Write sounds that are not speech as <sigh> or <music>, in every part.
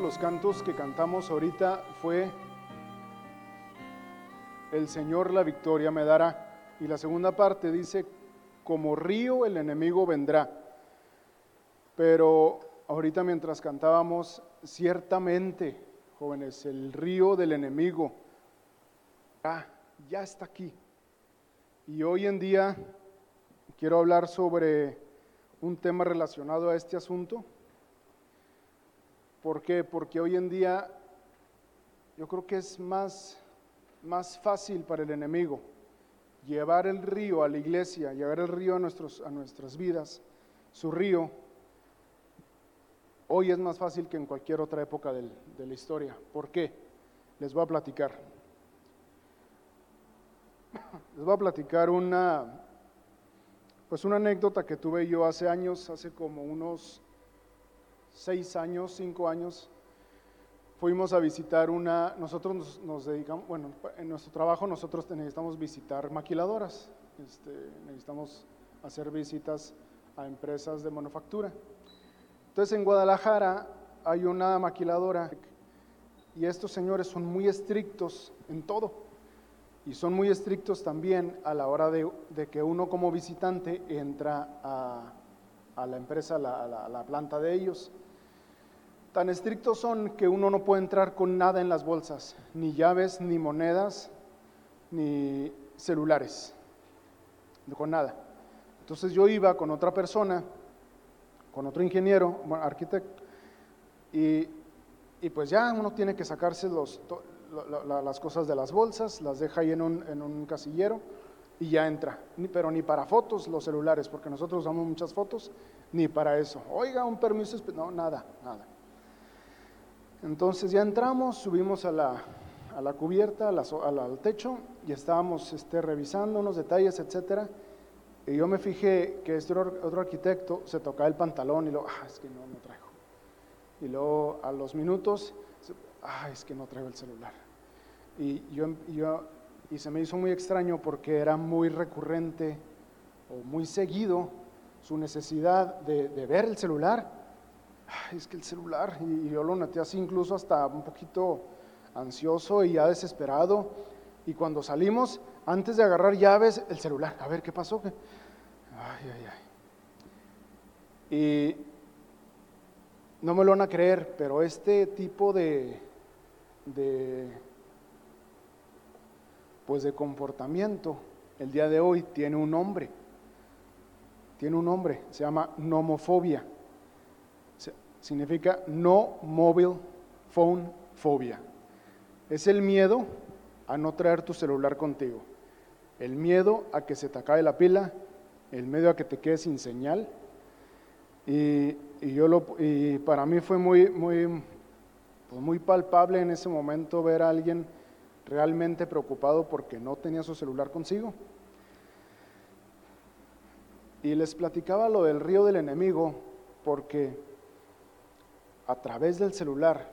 Los cantos que cantamos ahorita fue El Señor la victoria me dará. Y la segunda parte dice, como río el enemigo vendrá. Pero ahorita mientras cantábamos, ciertamente, jóvenes, el río del enemigo ya está aquí. Y hoy en día quiero hablar sobre un tema relacionado a este asunto. ¿Por qué? Porque hoy en día yo creo que es más, más fácil para el enemigo llevar el río a la iglesia, llevar el río a, nuestros, a nuestras vidas, su río, hoy es más fácil que en cualquier otra época de la historia. ¿Por qué? Les voy a platicar. <coughs> Les voy a platicar una, pues una anécdota que tuve yo hace años, hace como unos seis años, cinco años. Fuimos a visitar una, nosotros nos, dedicamos, bueno, en nuestro trabajo nosotros necesitamos visitar maquiladoras, este, necesitamos hacer visitas a empresas de manufactura. Entonces en Guadalajara hay una maquiladora y estos señores son muy estrictos en todo y son muy estrictos también a la hora de, que uno como visitante entra a, la empresa, a la, planta de ellos. Tan estrictos son que uno no puede entrar con nada en las bolsas, ni llaves, ni monedas, ni celulares, con nada. Entonces yo iba con otra persona, con otro ingeniero, arquitecto, y, pues ya uno tiene que sacarse los, las cosas de las bolsas, las deja ahí en un, en un casillero y ya entra. pero ni para fotos los celulares, porque nosotros usamos muchas fotos, ni para eso. Oiga, un permiso, no, nada, nada. Entonces ya entramos, subimos a la, a la cubierta, al techo, y estábamos este, revisando unos detalles, etcétera. Y yo me fijé que este otro arquitecto se tocaba el pantalón y luego, ah, es que no, no traigo. Y luego a los minutos ah, es que no traigo el celular. Y, yo, yo, y se me hizo muy extraño porque era muy recurrente o muy seguido su necesidad de, ver el celular. Es que el celular, y, yo lo noté así incluso hasta un poquito ansioso y ya desesperado. Y cuando salimos, antes de agarrar llaves, el celular, a ver qué pasó. Ay, ay, ay. Y no me lo van a creer, pero este tipo de, de, pues de comportamiento el día de hoy tiene un nombre. Tiene un nombre, se llama nomofobia. Significa no mobile phone phobia. Es el miedo a no traer tu celular contigo. El miedo a que se te acabe la pila, el miedo a que te quedes sin señal. Y, y yo lo, y para mí fue muy, muy, pues muy palpable en ese momento ver a alguien realmente preocupado porque no tenía su celular consigo. Y les platicaba lo del río del enemigo porque a través del celular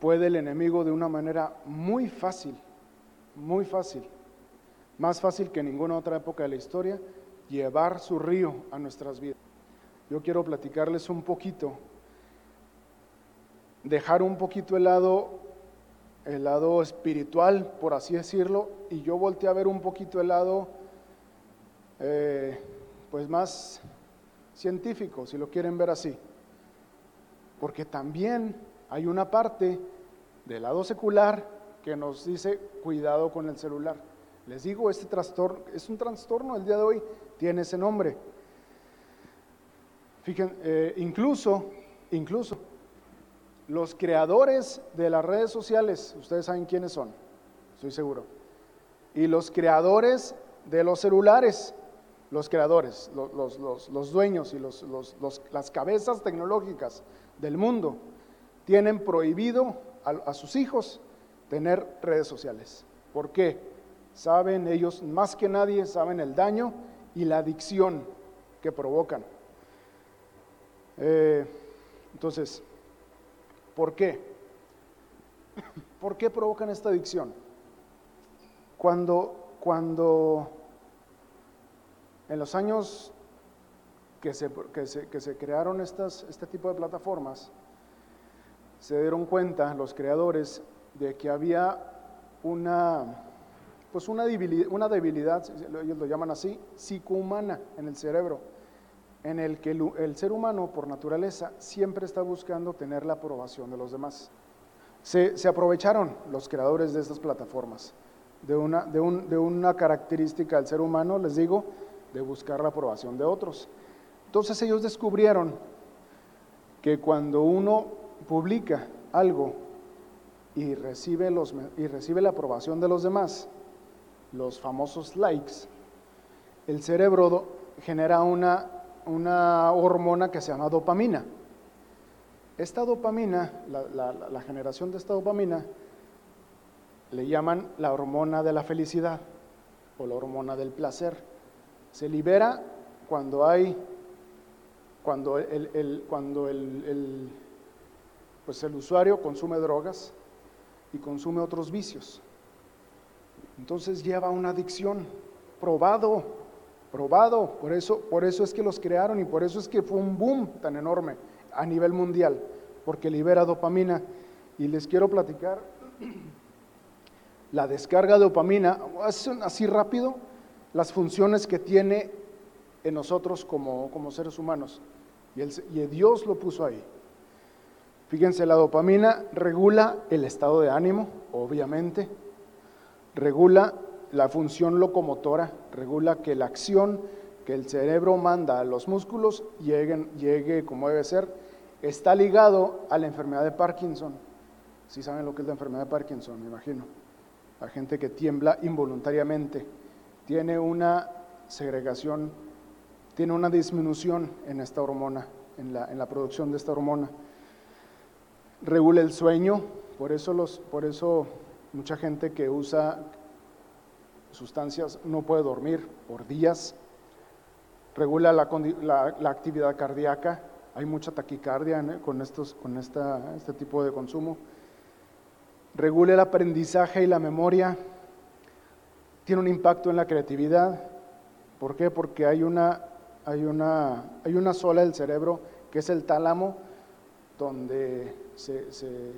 puede el enemigo de una manera muy fácil, muy fácil, más fácil que en ninguna otra época de la historia, llevar su río a nuestras vidas. Yo quiero platicarles un poquito, dejar un poquito el lado, el lado espiritual, por así decirlo, y yo volteé a ver un poquito el lado, eh, pues más científico, si lo quieren ver así. Porque también hay una parte del lado secular que nos dice cuidado con el celular. Les digo, este trastorno es un trastorno el día de hoy, tiene ese nombre. Fíjense, eh, incluso, incluso los creadores de las redes sociales, ustedes saben quiénes son, estoy seguro. Y los creadores de los celulares, los creadores, los, dueños y las cabezas tecnológicas del mundo, tienen prohibido a, a sus hijos tener redes sociales. ¿Por qué? Saben ellos más que nadie, saben el daño y la adicción que provocan. Eh, entonces, ¿por qué? <coughs> ¿Por qué provocan esta adicción? Cuando, cuando en los años que se, que se, que se crearon estas, este tipo de plataformas, se dieron cuenta los creadores de que había una, pues una debilidad, una debilidad, ellos lo llaman así, psicohumana en el cerebro, en el que el, el ser humano por naturaleza siempre está buscando tener la aprobación de los demás. Se, se aprovecharon los creadores de estas plataformas de una, de, un, de una característica del ser humano, les digo, de buscar la aprobación de otros. Entonces ellos descubrieron que cuando uno publica algo y recibe, los, y recibe la aprobación de los demás, los famosos likes, el cerebro genera una, una hormona que se llama dopamina. Esta dopamina, la, generación de esta dopamina, le llaman la hormona de la felicidad o la hormona del placer. Se libera cuando hay, cuando el, el cuando el, el, pues el usuario consume drogas y consume otros vicios. Entonces lleva una adicción, probado, probado. Por eso, por eso es que los crearon y por eso es que fue un boom tan enorme a nivel mundial, porque libera dopamina. Y les quiero platicar la descarga de dopamina, así rápido, las funciones que tiene en nosotros como, como seres humanos. Y, Dios lo puso ahí. Fíjense, la dopamina regula el estado de ánimo, obviamente, regula la función locomotora, regula que la acción que el cerebro manda a los músculos llegue como debe ser, está ligado a la enfermedad de Parkinson. Si saben lo que es la enfermedad de Parkinson, me imagino la gente que tiembla involuntariamente, tiene una segregación, tiene una disminución en esta hormona, en la, en la producción de esta hormona. Regula el sueño, por eso, los, por eso mucha gente que usa sustancias no puede dormir por días. Regula la, la, actividad cardíaca, hay mucha taquicardia con, estos, con esta, este tipo de consumo regula el aprendizaje y la memoria, tiene un impacto en la creatividad. ¿Por qué? Porque hay una, hay una, hay una sola del cerebro que es el tálamo, donde se, se,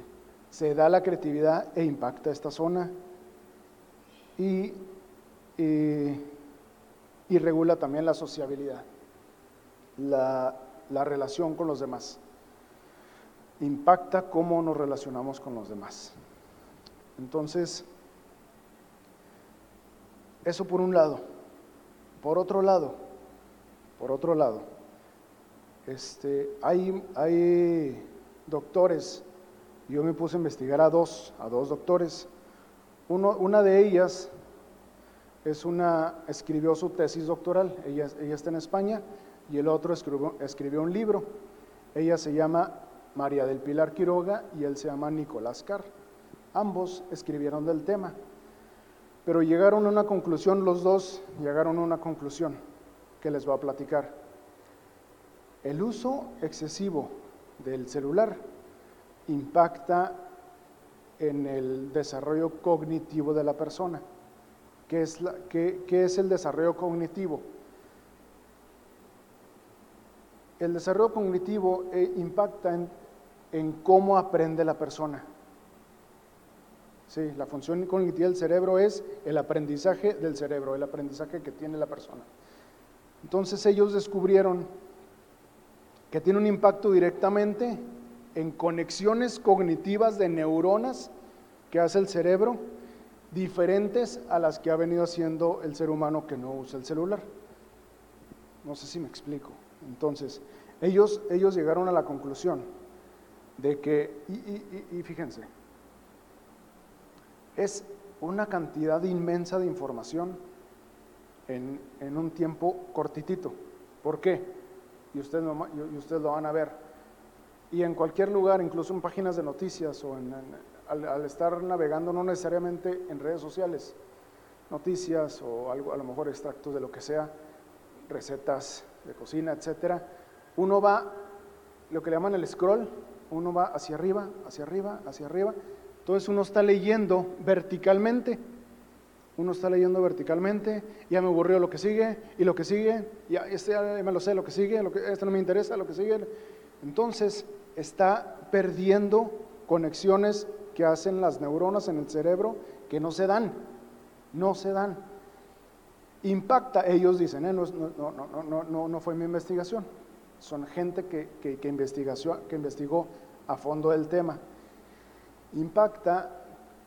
se da la creatividad e impacta esta zona. Y, y, y regula también la sociabilidad, la, la relación con los demás. Impacta cómo nos relacionamos con los demás. Entonces, eso por un lado. Por otro lado, por otro lado, este, hay, hay doctores, yo me puse a investigar a dos, a dos doctores. Uno, una de ellas es una, escribió su tesis doctoral, ella, ella está en España, y el otro escribió, escribió un libro. Ella se llama María del Pilar Quiroga y él se llama Nicolás Carr. Ambos escribieron del tema, pero llegaron a una conclusión, los dos llegaron a una conclusión que les voy a platicar. El uso excesivo del celular impacta en el desarrollo cognitivo de la persona. ¿Qué es, la, qué, qué es el desarrollo cognitivo? El desarrollo cognitivo eh, impacta en, en cómo aprende la persona. Sí, la función cognitiva del cerebro es el aprendizaje del cerebro, el aprendizaje que tiene la persona. Entonces ellos descubrieron que tiene un impacto directamente en conexiones cognitivas de neuronas que hace el cerebro diferentes a las que ha venido haciendo el ser humano que no usa el celular. No sé si me explico. Entonces, ellos, ellos llegaron a la conclusión de que, y, y, y fíjense, es una cantidad inmensa de información en, en un tiempo cortitito. ¿Por qué? Y ustedes, y ustedes lo van a ver. Y en cualquier lugar, incluso en páginas de noticias o al, al, estar navegando, no necesariamente en redes sociales, noticias o algo, a lo mejor extractos de lo que sea, recetas de cocina, etcétera, uno va, lo que le llaman el scroll, uno va hacia arriba, hacia arriba, hacia arriba, entonces uno está leyendo verticalmente Uno está leyendo verticalmente, ya me aburrió lo que sigue, y lo que sigue, ya este ya me lo sé, lo que sigue, lo que, este no me interesa, lo que sigue. Entonces está perdiendo conexiones que hacen las neuronas en el cerebro que no se dan, no se dan. Impacta, ellos dicen, eh, no, no, no, no, no fue mi investigación, son gente que, que, que, que investigó a fondo el tema. Impacta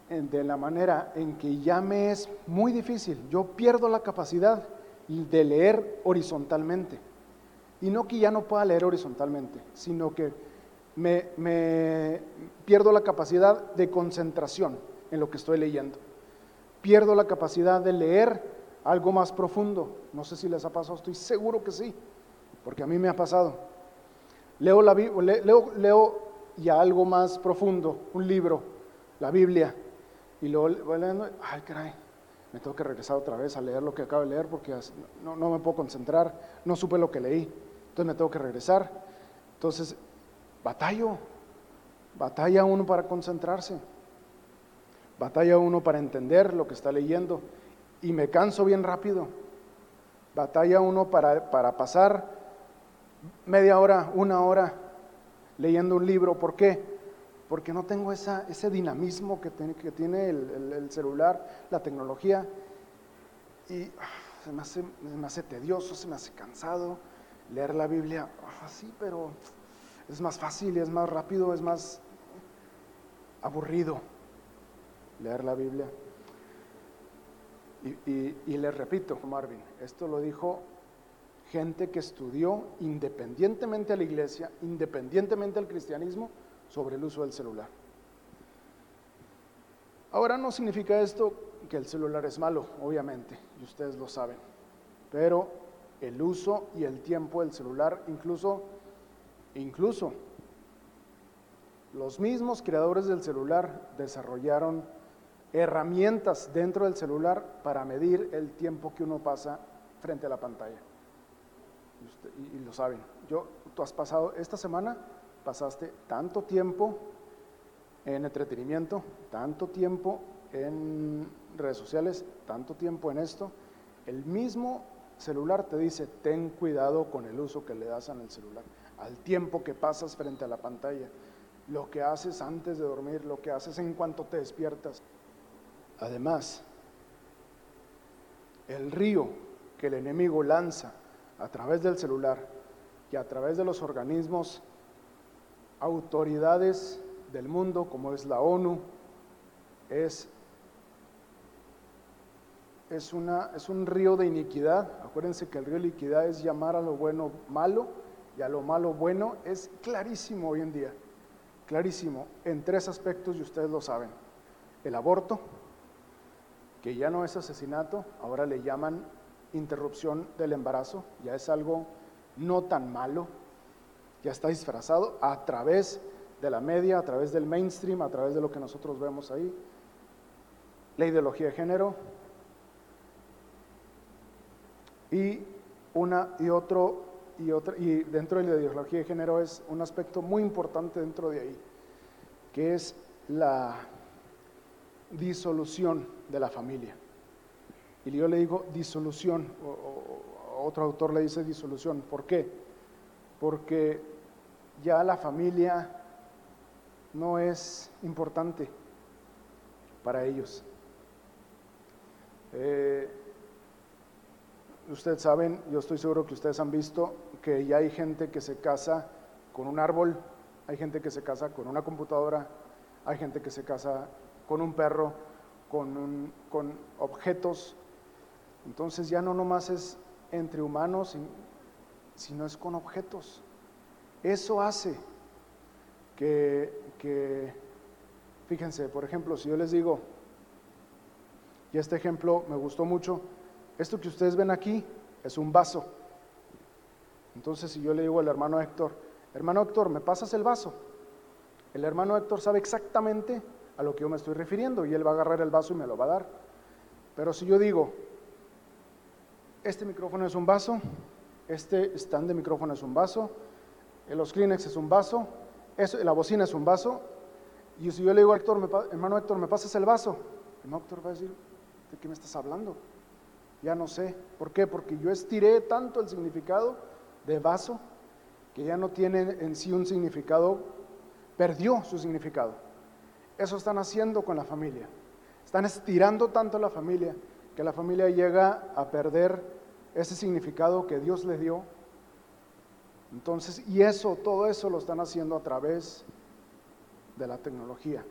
de la manera en que ya me es muy difícil. Yo pierdo la capacidad de leer horizontalmente. Y no que ya no pueda leer horizontalmente, sino que me, pierdo la capacidad de concentración en lo que estoy leyendo. Pierdo la capacidad de leer algo más profundo. No sé si les ha pasado, estoy seguro que sí, porque a mí me ha pasado. Leo, la, leo, leo ya algo más profundo, un libro, la Biblia, y luego voy leyendo, ay, caray, me tengo que regresar otra vez a leer lo que acabo de leer porque no, no me puedo concentrar, no supe lo que leí, entonces me tengo que regresar. Entonces, batallo, batalla uno para concentrarse, batalla uno para entender lo que está leyendo y me canso bien rápido. Batalla uno para, para pasar media hora, una hora leyendo un libro. ¿Por qué? porque no tengo esa, ese dinamismo que tiene, que tiene el, celular, la tecnología, y ah, se, me hace, me hace tedioso, se me hace cansado leer la Biblia, así, ah, pero es más fácil, es más rápido, es más aburrido leer la Biblia. Y, y, les repito, Marvin, esto lo dijo gente que estudió independientemente a la iglesia, independientemente al cristianismo, sobre el uso del celular. Ahora no significa esto que el celular es malo, obviamente, y ustedes lo saben, pero el uso y el tiempo del celular, incluso, incluso los mismos creadores del celular desarrollaron herramientas dentro del celular para medir el tiempo que uno pasa frente a la pantalla. Y, lo saben. Yo, tú has pasado esta semana pasaste tanto tiempo en entretenimiento, tanto tiempo en redes sociales, tanto tiempo en esto, el mismo celular te dice, ten cuidado con el uso que le das el celular, al tiempo que pasas frente a la pantalla, lo que haces antes de dormir, lo que haces en cuanto te despiertas. Además, el río que el enemigo lanza a través del celular y a través de los organismos autoridades del mundo, como es la ONU, es, es, una, es un río de iniquidad. Acuérdense que el río de iniquidad es llamar a lo bueno malo y a lo malo bueno. Es clarísimo hoy en día, clarísimo, en tres aspectos y ustedes lo saben. El aborto, que ya no es asesinato, ahora le llaman interrupción del embarazo, ya es algo no tan malo, ya está disfrazado a través de la media, a través del mainstream, a través de lo que nosotros vemos ahí. La ideología de género y una y otro y otra y dentro de la ideología de género es un aspecto muy importante dentro de ahí, que es la disolución de la familia. Y yo le digo disolución, o, otro autor le dice disolución. ¿Por qué? Porque ya la familia no es importante para ellos. Eh, ustedes saben, yo estoy seguro que ustedes han visto que ya hay gente que se casa con un árbol, hay gente que se casa con una computadora, hay gente que se casa con un perro, con, con objetos. Entonces ya no nomás es entre humanos, sino es con objetos. Eso hace que, fíjense, por ejemplo, si yo les digo, y este ejemplo me gustó mucho, esto que ustedes ven aquí es un vaso. Entonces, si yo le digo al hermano Héctor, hermano Héctor, ¿me pasas el vaso? El hermano Héctor sabe exactamente a lo que yo me estoy refiriendo y él va a agarrar el vaso y me lo va a dar. Pero si yo digo, este micrófono es un vaso, este stand de micrófono es un vaso, los Kleenex es un vaso, la bocina es un vaso, y si yo le digo a Héctor, hermano Héctor, ¿me pasas el vaso? Hermano Héctor va a decir, ¿de qué me estás hablando? Ya no sé. ¿Por qué? Porque yo estiré tanto el significado de vaso que ya no tiene en sí un significado, perdió su significado. Eso están haciendo con la familia. Están estirando tanto la familia que la familia llega a perder ese significado que Dios le dio. Entonces, y eso, todo eso lo están haciendo a través de la tecnología.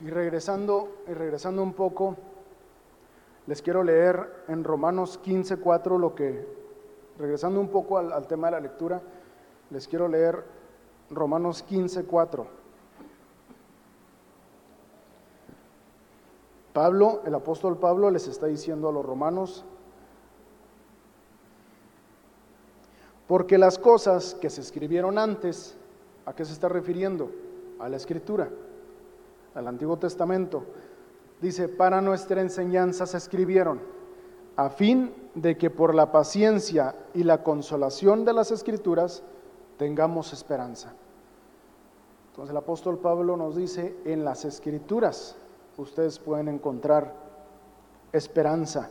Y regresando, y regresando un poco, les quiero leer en Romanos 15, 4 lo que, regresando un poco al, al tema de la lectura, les quiero leer Romanos 15, Pablo, el apóstol Pablo les está diciendo a los romanos, porque las cosas que se escribieron antes, ¿a qué se está refiriendo? A la escritura, al Antiguo Testamento. Dice, para nuestra enseñanza se escribieron, a fin de que por la paciencia y la consolación de las escrituras tengamos esperanza. Entonces el apóstol Pablo nos dice, en las escrituras ustedes pueden encontrar esperanza.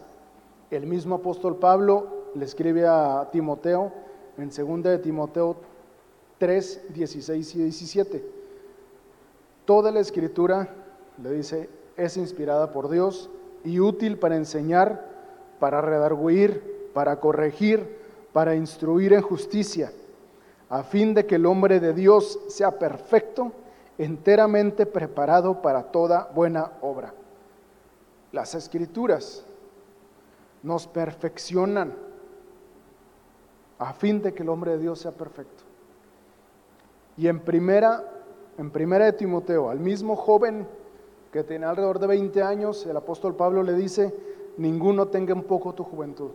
El mismo apóstol Pablo le escribe a Timoteo en 2 de Timoteo 3, 16 y 17. Toda la escritura, le dice, es inspirada por Dios y útil para enseñar, para redarguir, para corregir, para instruir en justicia, a fin de que el hombre de Dios sea perfecto enteramente preparado para toda buena obra. Las escrituras nos perfeccionan a fin de que el hombre de Dios sea perfecto. Y en primera, en primera de Timoteo, al mismo joven que tiene alrededor de 20 años, el apóstol Pablo le dice, ninguno tenga un poco tu juventud,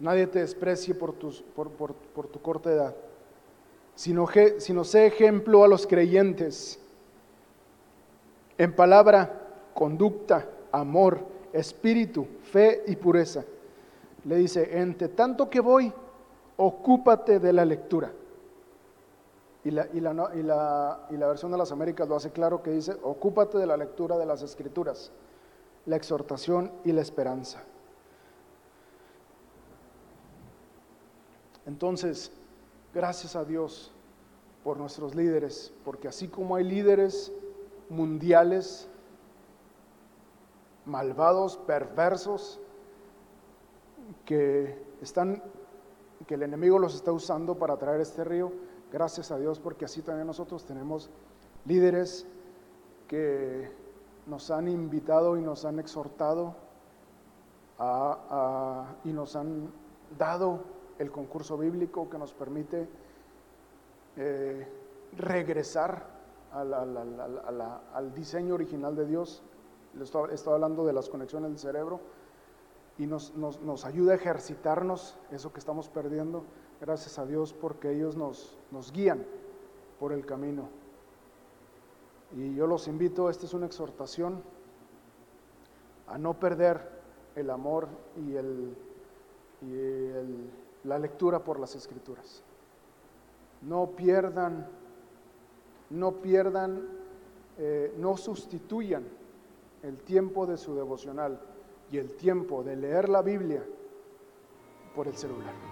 nadie te desprecie por, tus, por, por tu corta edad sino, sino sé ejemplo a los creyentes en palabra, conducta, amor, espíritu, fe y pureza. Le dice, entre tanto que voy, ocúpate de la lectura. Y la, y, la, y, la, y la, versión de las Américas lo hace claro que dice, ocúpate de la lectura de las escrituras, la exhortación y la esperanza. Entonces, Gracias a Dios por nuestros líderes, porque así como hay líderes mundiales malvados, perversos, que están que el enemigo los está usando para traer este río, gracias a Dios porque así también nosotros tenemos líderes que nos han invitado y nos han exhortado y nos han dado el concurso bíblico que nos permite eh, regresar al, diseño original de Dios. Estoy, estoy, hablando de las conexiones del cerebro y nos, nos, ayuda a ejercitarnos eso que estamos perdiendo. Gracias a Dios porque ellos nos, nos guían por el camino. Y yo los invito, esta es una exhortación a no perder el amor y el la lectura por las escrituras. No pierdan, no pierdan, eh, no sustituyan el tiempo de su devocional y el tiempo de leer la Biblia por el celular.